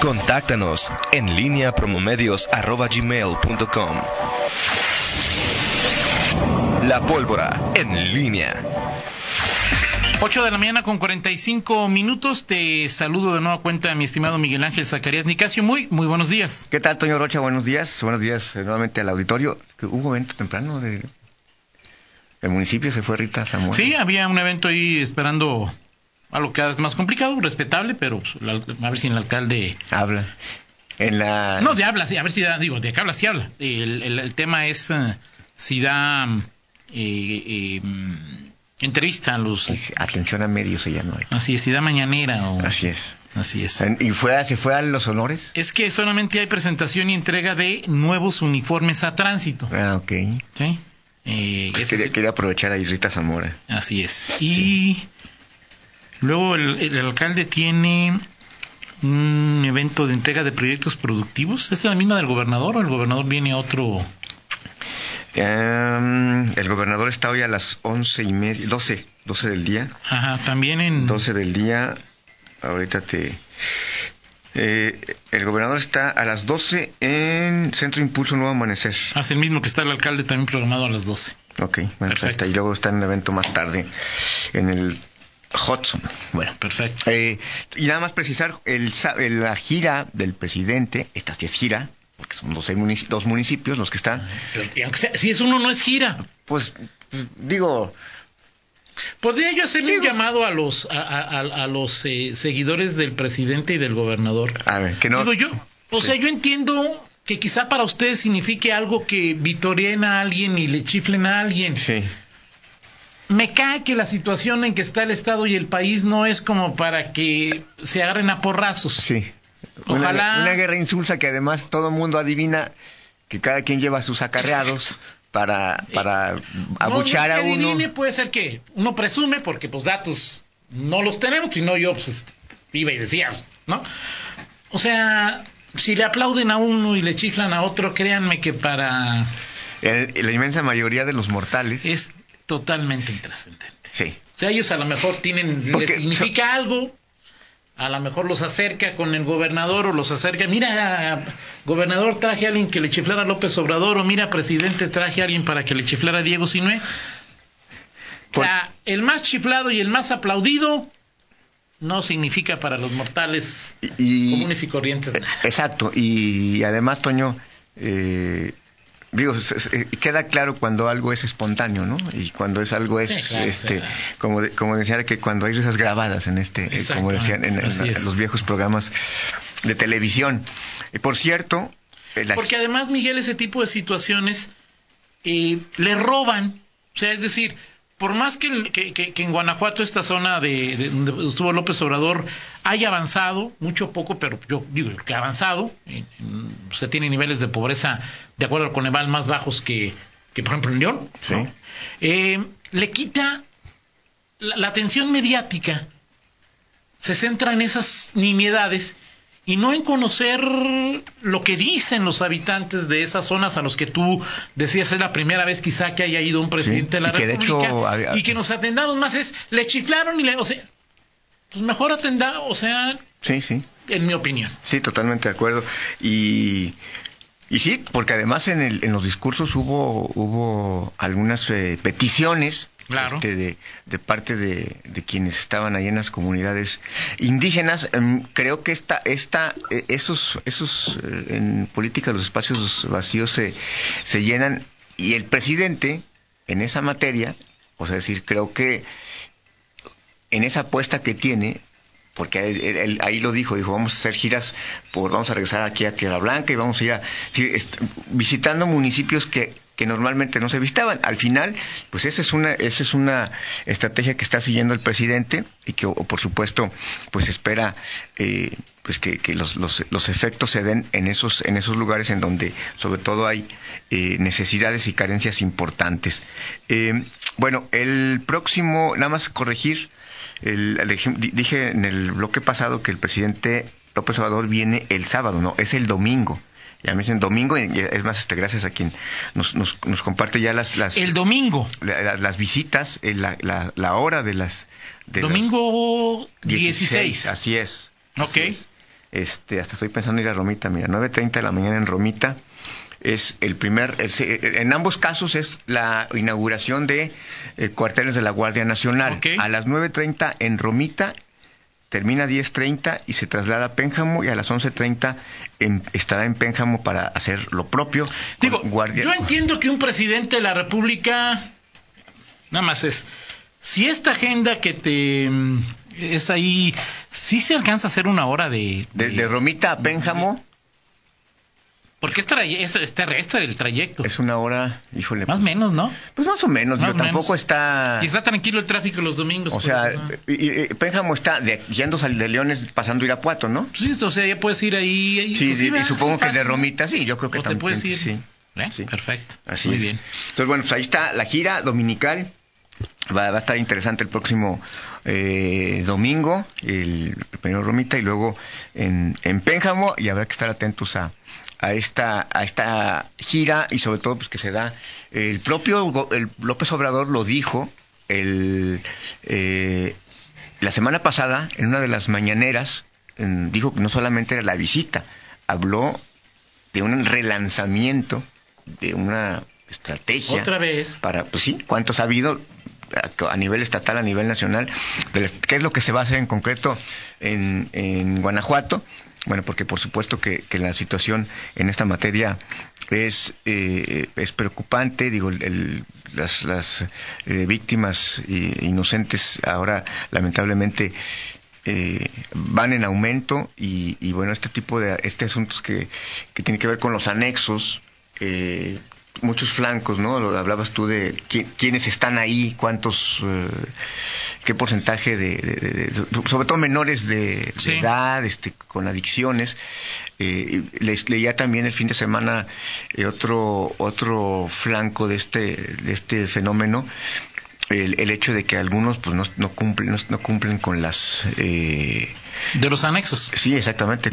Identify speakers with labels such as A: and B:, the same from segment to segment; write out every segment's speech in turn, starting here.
A: Contáctanos en línea promomedios.com. La pólvora en línea.
B: 8 de la mañana con 45 minutos. Te saludo de nueva cuenta, mi estimado Miguel Ángel Zacarías Nicasio. Muy, muy buenos días.
C: ¿Qué tal, Toño Rocha? Buenos días. Buenos días eh, nuevamente al auditorio. Hubo evento temprano de... El municipio se fue Rita Zamora.
B: Sí, había un evento ahí esperando algo cada vez más complicado, respetable, pero pues, a ver si el alcalde...
C: Habla. En la...
B: No, de habla, sí, a ver si da, digo, de qué habla, sí habla. El, tema es eh, si da... Eh, eh, entrevista a los...
C: Atención a medios se llama.
B: Así es, si da mañanera o...
C: Así es.
B: Así es.
C: ¿Y fue, se fue a los honores?
B: Es que solamente hay presentación y entrega de nuevos uniformes a tránsito.
C: Ah, ok.
B: Sí.
C: Eh, quería, aprovechar a Rita Zamora.
B: Así es. Y luego el, alcalde tiene un evento de entrega de proyectos productivos. ¿Es la misma del gobernador o el gobernador viene otro?
C: Em, el gobernador está hoy a las once y media, doce, doce del día.
B: Ajá, también en...
C: Doce del día, ahorita te... Eh, el gobernador está a las 12 en Centro Impulso Nuevo Amanecer.
B: Ah, es el mismo que está el alcalde también programado a las 12.
C: Ok, perfecto. Y luego está en un evento más tarde en el Hudson.
B: Bueno, perfecto.
C: Eh, y nada más precisar, el, la gira del presidente, esta sí es gira, porque son dos, dos municipios los que están.
B: Pero si es uno, no es gira.
C: Pues, pues digo.
B: ¿Podría yo hacerle un llamado a los, a, los eh, seguidores del presidente y del gobernador?
C: A ver, que no.
B: Digo yo, o sea, yo entiendo que quizá para ustedes signifique algo que vitoreen a alguien y le chiflen a alguien.
C: Sí.
B: Me cae que la situación en que está el Estado y el país no es como para que se agarren a porrazos.
C: Sí. Ojalá. Una, guerra insulsa que además todo el mundo adivina que cada quien lleva sus acarreados para, para abuchar a uno.
B: Adivine puede ser que uno presume, porque pues datos no los tenemos, sino yo pues este, iba y decía, ¿no? O sea, si le aplauden a uno y le chiflan a otro, créanme que para...
C: la inmensa mayoría de los mortales...
B: Es totalmente intrascendente.
C: Sí.
B: O sea, ellos a lo mejor tienen, les significa algo, a lo mejor los acerca con el gobernador o los acerca, mira, gobernador traje a alguien que le chiflara a López Obrador o mira, presidente traje a alguien para que le chiflara a Diego Sinue. O sea, el más chiflado y el más aplaudido no significa para los mortales comunes y corrientes nada.
C: Exacto, y además, Toño, eh, digo, queda claro cuando algo es espontáneo, ¿no? Y cuando es algo es, este, como, como decía que cuando hay risas grabadas en este, eh, como decían en, los viejos programas de televisión. Y por cierto,
B: eh, porque además Miguel ese tipo de situaciones eh, le roban, o sea, es decir, por más que, que, en Guanajuato, esta zona de, donde estuvo López Obrador, haya avanzado, mucho poco, pero yo digo que ha avanzado, se tiene niveles de pobreza, de acuerdo con Eval, más bajos que, por ejemplo, en León, eh, le quita la atención mediática, se centra en esas nimiedades y no en conocer lo que dicen los habitantes de esas zonas a los que tú decías es la primera vez quizá que haya ido un presidente de la República y que nos atendamos más es le chiflaron y le o sea pues mejor atenda o sea
C: sí sí.
B: en mi opinión.
C: Sí totalmente de acuerdo. Y y sí, porque además en, el, en los discursos hubo, hubo algunas eh, peticiones este, de, parte de, quienes estaban ahí en las comunidades indígenas. Em, creo que esta, esta, e, esos, esos eh, en política los espacios vacíos se, se llenan y el presidente en esa materia, o sea, decir, creo que en esa apuesta que tiene, porque él, ahí lo dijo, dijo, vamos a hacer giras, por, vamos a regresar aquí a Tierra Blanca y vamos a ir a, visitando municipios que que normalmente no se visitaban. Al final, pues esa es una, esa es una estrategia que está siguiendo el presidente y que, por supuesto, pues espera eh, pues que, los, los, efectos se den en esos, en esos lugares en donde sobre todo hay eh, necesidades y carencias importantes. Eh, bueno, el próximo, nada más corregir, el, dije en el bloque pasado que el presidente López Obrador viene el sábado, no, es el domingo. Ya me dicen domingo, y es más, este, gracias a quien nos, nos, comparte ya las... las
B: el domingo.
C: las visitas, eh, la, la, la, hora de las...
B: domingo 16.
C: Así es.
B: Ok.
C: este, hasta estoy pensando ir a Romita, mira, 9.30 de la mañana en Romita, es el primer, en ambos casos es la inauguración de eh, cuarteles de la Guardia Nacional. A las 9.30 en Romita termina a 10.30 y se traslada a Pénjamo y a las 11.30 estará en Pénjamo para hacer lo propio.
B: Digo, yo entiendo que un presidente de la República, nada más es, si esta agenda que te mm, es ahí, sí se alcanza a hacer una hora de...
C: De, Romita a Pénjamo.
B: Porque es, es, terrestre el trayecto.
C: Es una hora, híjole.
B: Más o menos, ¿no?
C: Pues más o menos, pero tampoco está...
B: Y está tranquilo el tráfico los domingos.
C: O sea, Pénjamo está de, yendo de Leones pasando Irapuato, ¿no?
B: Sí, o sea, ya puedes ir ahí.
C: sí, sí, y supongo que de Romita, sí, yo creo que también.
B: puedes ir. ¿Eh? Sí. Perfecto.
C: Así Muy bien. Entonces, bueno, pues ahí está la gira dominical. Va, a estar interesante el próximo eh, domingo, el, primero Romita y luego en, en Pénjamo y habrá que estar atentos a, a esta, a esta gira y sobre todo pues que se da. El propio el López Obrador lo dijo el, eh, la semana pasada en una de las mañaneras dijo que no solamente era la visita habló de un relanzamiento de una estrategia
B: otra vez.
C: para pues sí cuántos ha habido a, nivel estatal, a nivel nacional, qué es lo que se va a hacer en concreto en, en Guanajuato bueno, porque por supuesto que, la situación en esta materia es, eh, es preocupante. Digo, las, las eh, víctimas inocentes ahora lamentablemente eh, van en aumento y, bueno, este tipo de este asuntos que, que tiene que ver con los anexos muchos flancos, ¿no? Hablabas tú de quiénes están ahí, cuántos, eh, qué porcentaje de, sobre todo menores de, edad, este, con adicciones. Eh, les, leía también el fin de semana eh, otro otro flanco de este de este fenómeno el, hecho de que algunos pues no, no cumplen no, cumplen con las eh,
B: de los anexos.
C: Sí exactamente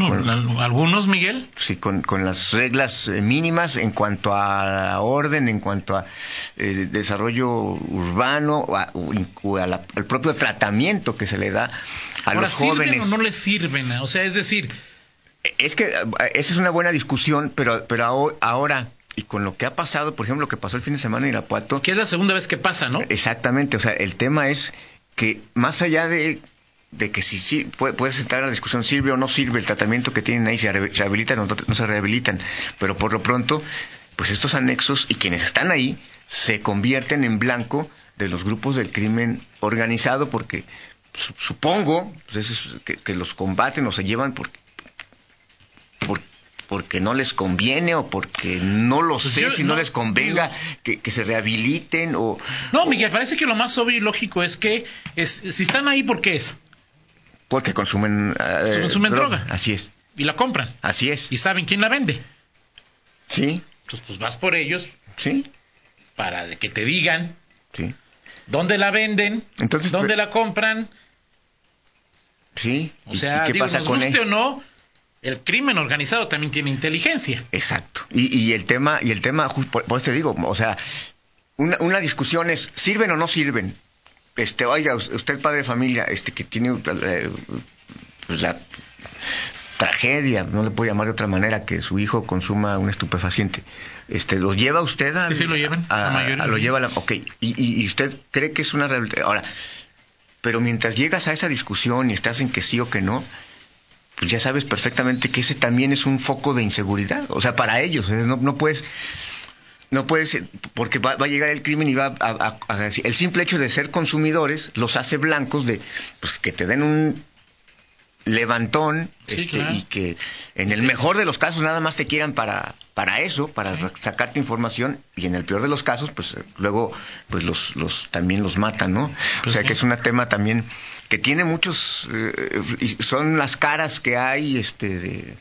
B: algunos Miguel.
C: Sí con, con las reglas eh, mínimas en cuanto a orden en cuanto a eh, desarrollo urbano o, al propio tratamiento que se le da a los jóvenes
B: o no les sirven o sea es decir
C: es que esa es una buena discusión pero pero ahora y con lo que ha pasado, por ejemplo, lo que pasó el fin de semana en Irapuato.
B: Que es la segunda vez que pasa, ¿no?
C: Exactamente, o sea, el tema es que más allá de, de que si sí, puedes entrar a la discusión, sirve o no sirve el tratamiento que tienen ahí, se rehabilitan o no, se rehabilitan, pero por lo pronto, pues estos anexos y quienes están ahí se convierten en blanco de los grupos del crimen organizado porque supongo pues, que, que, los combaten o se llevan porque, porque porque no les conviene o porque no lo pues sé si no, les convenga que, se rehabiliten o...
B: No, Miguel, parece que lo más obvio y lógico es que es, si están ahí, ¿por qué es?
C: Porque consumen,
B: eh, consumen droga.
C: Así es.
B: Y la compran.
C: Así es.
B: Y saben quién la vende.
C: Sí.
B: Entonces, pues vas por ellos.
C: Sí.
B: Para que te digan.
C: Sí.
B: ¿Dónde la venden? Entonces, ¿Dónde la compran?
C: Sí.
B: O sea, ¿qué pasa nos guste o no, el crimen organizado también tiene inteligencia.
C: Exacto. Y, el tema, y el tema, por, eso te digo, o sea, una, discusión es, ¿sirven o no sirven? Este, oiga, usted padre de familia, este, que tiene eh, pues, la tragedia, no le puedo llamar de otra manera, que su hijo consuma un estupefaciente. Este, ¿Lo lleva usted a...?
B: Sí, lo llevan.
C: lo lleva la, ok. Y, y, usted cree que es una? Ahora, pero mientras llegas a esa discusión y estás en que sí o que no, pues ya sabes perfectamente que ese también es un foco de inseguridad. O sea, para ellos, ¿eh? no, no puedes no puedes, porque va, a llegar el crimen y va a, El simple hecho de ser consumidores los hace blancos de pues, que te den un levantón este, y que en el mejor de los casos nada más te quieran para, para eso, para sacarte información y en el peor de los casos pues luego pues los, los también los matan, ¿no? Pues o sea que es un tema también que tiene muchos eh, son las caras que hay este de,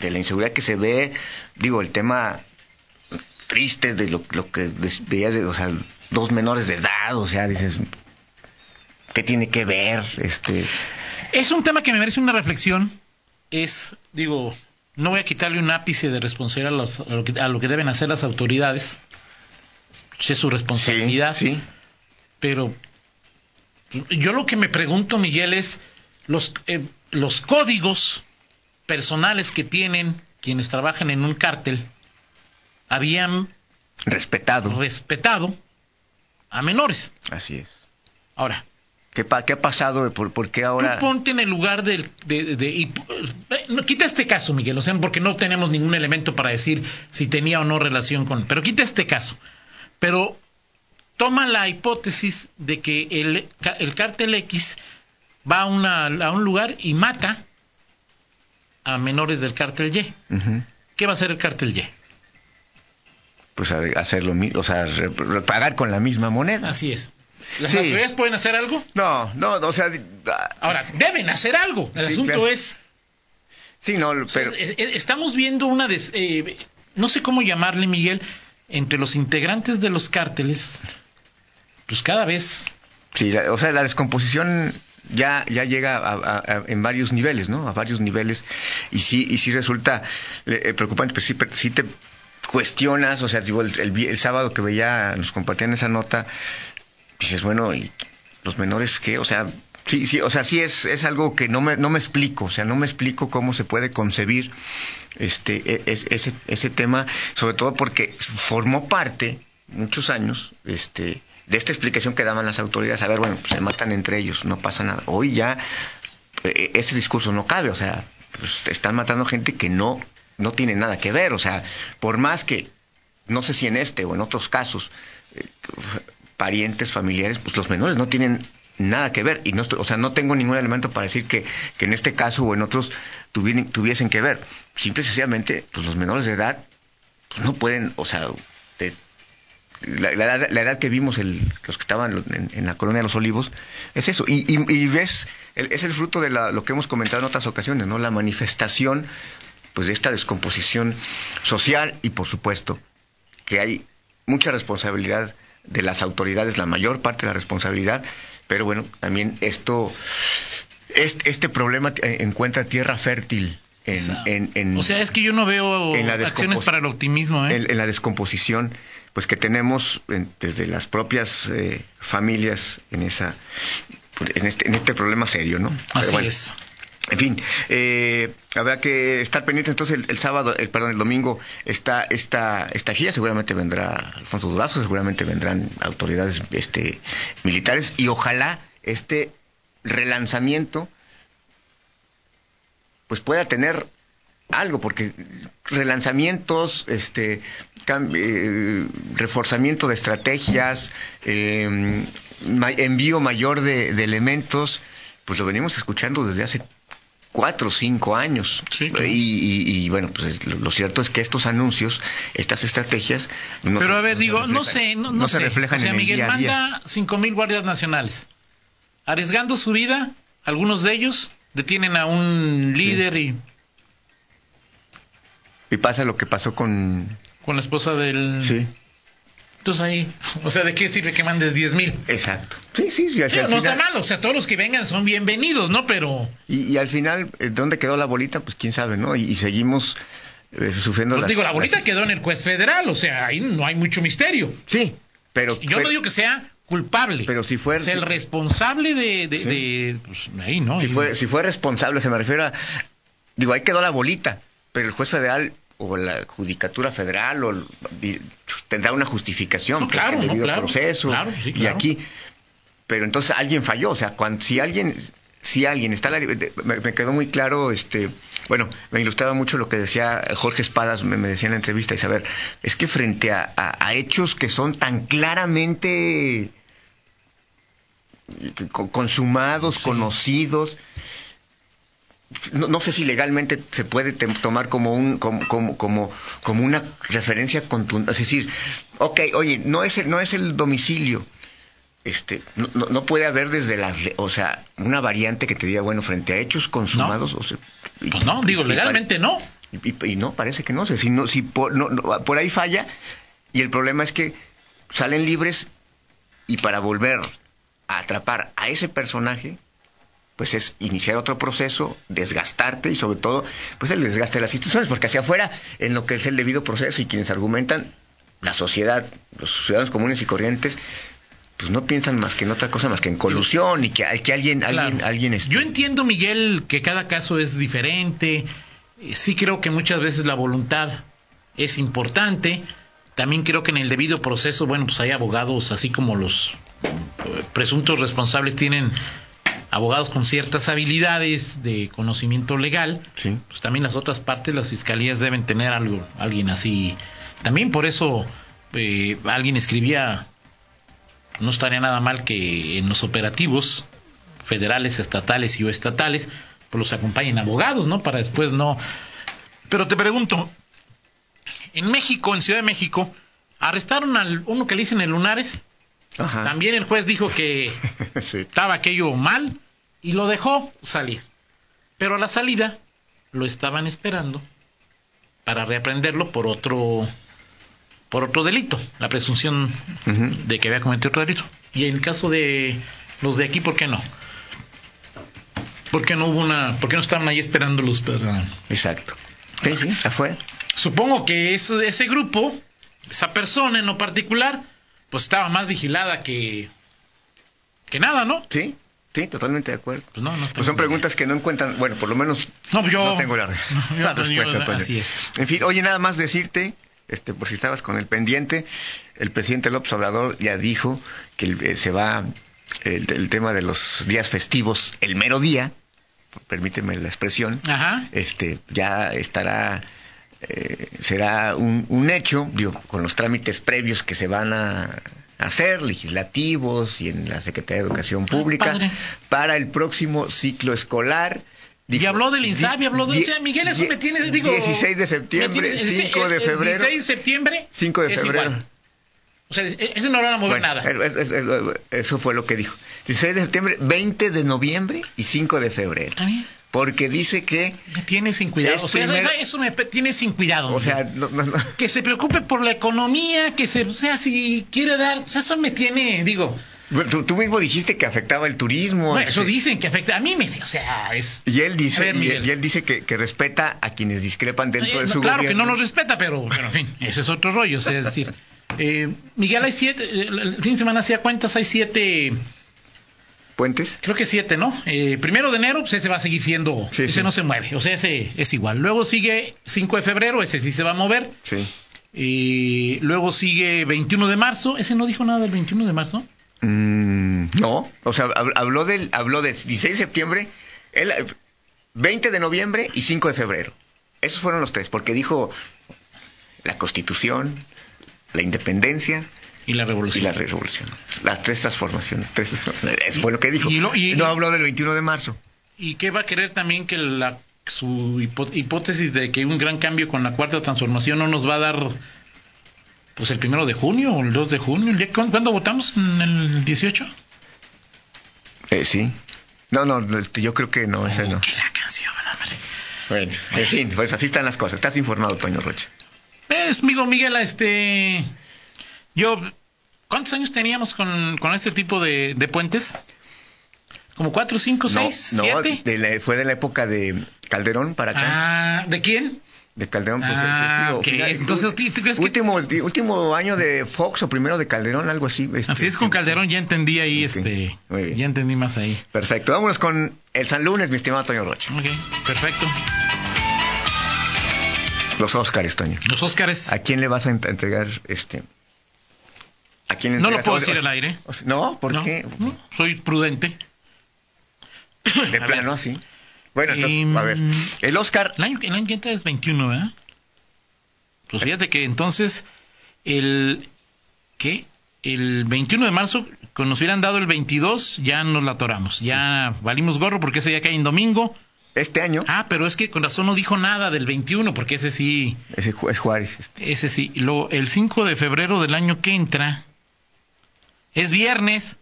C: de la inseguridad que se ve, digo, el tema triste de lo, lo que veía de, o sea, dos menores de edad, o sea, dices, ¿qué tiene que ver? Este,
B: es un tema que me merece una reflexión. Es, digo, no voy a quitarle un ápice de responsabilidad a, lo, que, deben hacer las autoridades. Es su responsabilidad.
C: Sí,
B: Pero yo lo que me pregunto, Miguel, es los, eh, los códigos personales que tienen quienes trabajan en un cártel habían
C: respetado
B: respetado a menores.
C: Así es.
B: Ahora,
C: ¿Qué, ¿Qué, ha pasado? ¿Por, qué ahora?
B: Tú ponte en el lugar del... De, de, no, quita este caso, Miguel, o sea, porque no tenemos ningún elemento para decir si tenía o no relación con... Pero quita este caso. Pero toma la hipótesis de que el, el cártel X va a, una, a un lugar y mata a menores del cártel Y. ¿Qué va a hacer el cártel Y?
C: Pues hacer lo mismo, o sea, pagar con la misma moneda.
B: Así es. ¿Las autoridades pueden hacer algo?
C: No, no, o sea...
B: Ah, Ahora, deben hacer algo. El asunto es...
C: Sí, no, pero...
B: estamos viendo una... Eh, no sé cómo llamarle, Miguel, entre los integrantes de los cárteles, pues cada vez...
C: Sí, o sea, la descomposición ya, ya llega en varios niveles, ¿no? A varios niveles. Y sí, y sí resulta eh, preocupante, pero sí, sí te cuestionas, o sea, digo, el, el, sábado que veía, nos compartían esa nota, dices, bueno, ¿y los menores qué? O sea, sí, sí, o sea, sí es, es algo que no me, no me explico, o sea, no me explico cómo se puede concebir este, e, ese, ese tema, sobre todo porque formó parte, muchos años, este, de esta explicación que daban las autoridades, a ver, bueno, pues se matan entre ellos, no pasa nada. Hoy ya e, ese discurso no cabe, o sea, pues están matando gente que no, no tiene nada que ver, o sea, por más que, no sé si en este o en otros casos, eh, parientes, familiares, pues los menores no tienen nada que ver. Y no o sea no tengo ningún elemento para decir que, que en este caso o en otros tuviesen que ver. Simple y sencillamente pues los menores de edad pues no pueden o sea la, edad, que vimos el, los que estaban en, la colonia de los olivos es eso. Y, y, ves es el fruto de lo que hemos comentado en otras ocasiones no la manifestación pues de esta descomposición social y por supuesto que hay mucha responsabilidad de las autoridades, la mayor parte de la responsabilidad, pero bueno, también esto, este, este problema encuentra tierra fértil. En, en,
B: o sea, es que yo no veo acciones para el optimismo.
C: ¿eh? En, la descomposición, pues que tenemos desde las propias eh, familias en esa, en este, en este problema serio, ¿no?
B: Así es.
C: En fin, eh, habrá que estar pendiente entonces el, sábado, el, perdón, el domingo está esta esta gira, seguramente vendrá Alfonso Durazo, seguramente vendrán autoridades este militares. Y ojalá este relanzamiento pues pueda tener algo porque relanzamientos este eh, reforzamiento de estrategias eh, envío mayor de, de elementos pues lo venimos escuchando desde hace cuatro o cinco años. y, bueno, pues lo, cierto es que estos anuncios, estas estrategias...
B: Pero a ver, digo, no sé, no, se reflejan o sea, Miguel manda cinco mil guardias nacionales. Arriesgando su vida, algunos de ellos detienen a un líder y...
C: Y pasa lo que pasó con...
B: Con la esposa del...
C: Sí
B: entonces ahí, o sea, ¿de qué sirve que mandes 10 mil?
C: Exacto. Sí, sí,
B: sí No está mal, o sea, todos los que vengan son bienvenidos, ¿no? Pero...
C: Y, al final, eh, ¿dónde quedó la bolita? Pues quién sabe, ¿no? Y, seguimos eh, sufriendo
B: pues Digo, la bolita quedó en el juez federal, o sea, ahí no hay mucho misterio.
C: Sí, pero...
B: Yo no digo que sea culpable.
C: Pero si fue...
B: O sea, el responsable de... de, pues, ahí, ¿no?
C: Si, fue, si fue responsable, se me refiere a... Digo, ahí quedó la bolita, pero el juez federal o la judicatura federal o tendrá una justificación
B: no, claro,
C: el
B: debido
C: proceso y aquí pero entonces alguien falló o sea cuando si alguien si alguien está me, quedó muy claro este bueno me ilustraba mucho lo que decía Jorge Espadas me, decía en la entrevista y saber es que frente a, hechos que son tan claramente consumados conocidos no, sé si legalmente se puede tomar como un como, como, como, una referencia contundente, es decir, ok, oye, no es el, no es el domicilio, este, no, no, puede haber desde las, o sea, una variante que te diga, bueno, frente a hechos consumados,
B: o sea, pues no, digo, legalmente no.
C: Y, no, parece que no, sé, si, no, si por, por ahí falla, y el problema es que salen libres y para volver a atrapar a ese personaje pues es iniciar otro proceso, desgastarte y sobre todo, pues el desgaste de las instituciones, porque hacia afuera, en lo que es el debido proceso y quienes argumentan, la sociedad, los ciudadanos comunes y corrientes, pues no piensan más que en otra cosa más que en colusión y que, que alguien, alguien, alguien
B: Yo entiendo, Miguel, que cada caso es diferente Eh, sí creo que muchas veces la voluntad es importante. También creo que en el debido proceso, bueno, pues hay abogados, así como los eh, presuntos responsables tienen abogados con ciertas habilidades de conocimiento legal, pues también las otras partes, las fiscalías deben tener algo, alguien así. También por eso eh, alguien escribía, no estaría nada mal que en los operativos federales, estatales y o estatales, pues los acompañen abogados, ¿no? Para después no. Pero te pregunto, en México, en Ciudad de México, arrestaron al uno que le dicen el Lunares. También el juez dijo que estaba aquello mal y lo dejó salir. Pero a la salida lo estaban esperando para reaprenderlo por otro por otro delito, la presunción de que había cometido otro delito. Y en el caso de los de aquí, ¿por qué no? ¿Por qué no hubo una, por qué no estaban ahí esperándolos para...
C: Exacto. Sí, sí, fue.
B: Supongo que ese grupo, esa persona en lo particular, pues estaba más vigilada que, que nada, ¿no?
C: Sí, sí, totalmente de acuerdo. Pues, no, no pues son preguntas que no encuentran, bueno, por lo menos no, pues yo, tengo la, respuesta. así es. En fin, oye, nada más decirte, este, por si estabas con el pendiente, el presidente López Obrador ya dijo que eh, se va el, tema de los días festivos el mero día, permíteme la expresión, este ya estará eh, será un, un, hecho, digo, con los trámites previos que se van a hacer, legislativos y en la Secretaría de Educación Pública, para el próximo ciclo escolar.
B: y habló del INSABI, habló de... Miguel, eso me tiene, digo...
C: 16 de septiembre, 5 de febrero.
B: 16 de septiembre
C: 5 de febrero.
B: O sea, e, ese no lo van a mover nada.
C: Eso fue lo que dijo. 16 de septiembre, 20 de noviembre y 5 de febrero. Porque dice que...
B: Tiene sin cuidado. O sea, eso me tiene sin cuidado. O sea, que se preocupe por la economía, que se... O sea, si quiere dar... O sea, eso me tiene, digo...
C: tú, mismo dijiste que afectaba el turismo.
B: Bueno, eso este dicen que afecta. A mí me... O sea, es...
C: Y él dice, y, él dice que, respeta a quienes discrepan dentro de su
B: claro
C: gobierno.
B: Claro que no nos respeta, pero, pero en fin, ese es otro rollo. O sea, es decir... Eh, Miguel, hay siete, el fin de semana hacía cuentas, hay siete...
C: ¿Puentes?
B: Creo que siete, ¿no? Eh, primero de enero, pues ese va a seguir siendo, ese no se mueve, o sea, ese es igual. Luego sigue 5 de febrero, ese sí se va a mover.
C: Sí.
B: Y luego sigue 21 de marzo, ¿ese no dijo nada del 21 de marzo?
C: Mm, no, o sea, habló del, habló del 16 de septiembre, el, 20 de noviembre y 5 de febrero. Esos fueron los tres, porque dijo la Constitución, la independencia
B: y la revolución.
C: Y la revolución. Las tres transformaciones. Tres, eso fue lo que dijo. Y, no habló del 21 de marzo.
B: ¿Y qué va a querer también que la, su hipótesis de que un gran cambio con la cuarta transformación no nos va a dar pues el primero de junio o el 2 de junio? ¿Cuándo votamos? ¿En el 18?
C: Eh, sí. No, no, este, yo creo que no, ese no.
B: Que la canción, hombre.
C: Bueno, en fin, pues así están las cosas. Estás informado, Toño Rocha.
B: Es, amigo Miguel, este. Yo. ¿Cuántos años teníamos con, con este tipo de, de, puentes? ¿Como cuatro, cinco, seis, no, siete?
C: fue de la época de Calderón para acá.
B: Ah, ¿de quién?
C: De Calderón, pues.
B: Ah, Entonces, ¿tú, crees
C: último, último año de Fox o primero de Calderón, algo así.
B: Este, así es, con Calderón ya entendí ahí, este. Ya entendí más ahí.
C: Perfecto. Vámonos con el San Lunes, mi estimado Toño Rocha.
B: Ok, perfecto.
C: Los Óscares, Toño.
B: Los Óscares.
C: ¿A quién le vas a entregar este?
B: ¿A quién no lo puedo decir al aire.
C: no, ¿por qué?
B: soy prudente.
C: De plano, así. Bueno, entonces, a ver. El Oscar.
B: El año, el año que entra es 21, ¿verdad? Pues fíjate que entonces, el. ¿Qué? El 21 de marzo, cuando nos hubieran dado el 22, ya nos la atoramos. Ya valimos gorro porque ese día cae en domingo
C: este año.
B: Ah, pero es que con razón no dijo nada del 21, porque ese sí.
C: Ese es Juárez.
B: Este. Ese sí. Lo, el 5 de febrero del año que entra es viernes.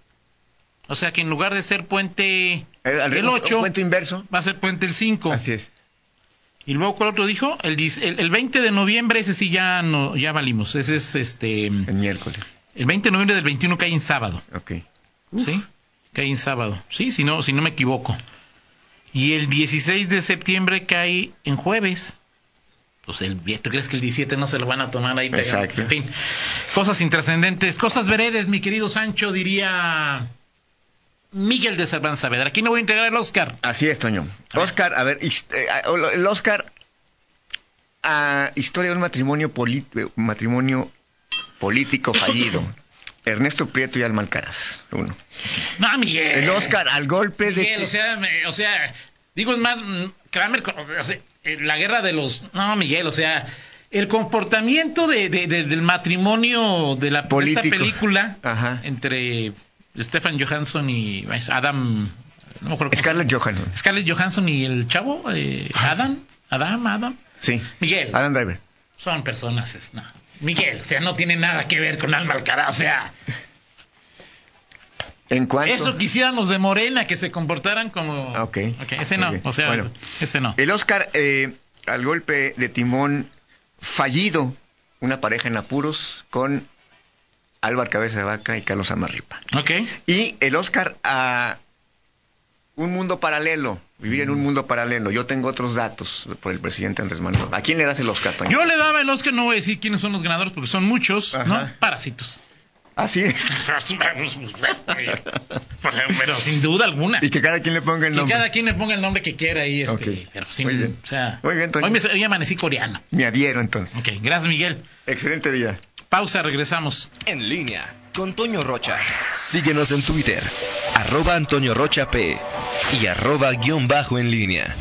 B: O sea que en lugar de ser puente el, 8,
C: puente inverso.
B: va a ser puente el 5.
C: Así es.
B: Y luego, ¿cuál otro dijo? El, el, 20 de noviembre, ese sí ya no ya valimos. Ese es este.
C: El miércoles.
B: El 20 de noviembre del 21 cae en sábado.
C: Ok.
B: ¿Sí? Cae en sábado. Sí, si no, si no me equivoco. Y el 16 de septiembre cae en jueves. Pues el ¿tú crees que el 17 no se lo van a tomar ahí
C: Exacto.
B: En fin, cosas intrascendentes, cosas veredes, mi querido Sancho, diría Miguel de Cervantes Saavedra. Aquí no voy a entregar el Oscar.
C: Así es, Toño. Oscar, a ver, eh, el Oscar a Historia de un matrimonio, eh, matrimonio político fallido. Ernesto Prieto y Alma Alcaraz, uno.
B: No, Miguel.
C: El Oscar al golpe
B: de... Miguel, o sea, o sea, digo, es más, Kramer, eh, la guerra de los... No, Miguel, o sea, el comportamiento de, del matrimonio de la esta película entre Stefan Johansson y Adam...
C: No me acuerdo Scarlett Johansson.
B: Scarlett Johansson y el chavo, eh, ah, Adam, Adam, Adam.
C: Sí.
B: Miguel.
C: Adam Driver.
B: Son personas, no. Miguel, o sea, no tiene nada que ver con Alma Alcaraz, o sea.
C: ¿En cuanto?
B: Eso quisiéramos de Morena, que se comportaran como.
C: Ok.
B: okay ese no, o sea, ese no.
C: El Oscar eh, al golpe de timón fallido, una pareja en apuros con Álvaro Cabeza de Vaca y Carlos Amarripa.
B: Ok.
C: Y el Oscar a un mundo paralelo, vivir en un mundo paralelo. Yo tengo otros datos por el presidente Andrés Manuel. ¿A quién le das el Oscar?
B: Yo le daba el Oscar, no voy a decir quiénes son los ganadores porque son muchos, ¿no? Parásitos.
C: Así es.
B: pero sin duda alguna.
C: Y que cada quien le ponga el nombre.
B: Que cada quien le ponga el nombre que quiera ahí. Este, pero sin, Muy bien. O sea,
C: Muy bien,
B: hoy, me, hoy amanecí coreano.
C: Me adhiero entonces.
B: Ok, gracias Miguel.
C: Excelente día.
B: Pausa, regresamos.
A: En línea con Toño Rocha. Síguenos en Twitter, arroba Antonio Rocha P y arroba guion bajo en línea.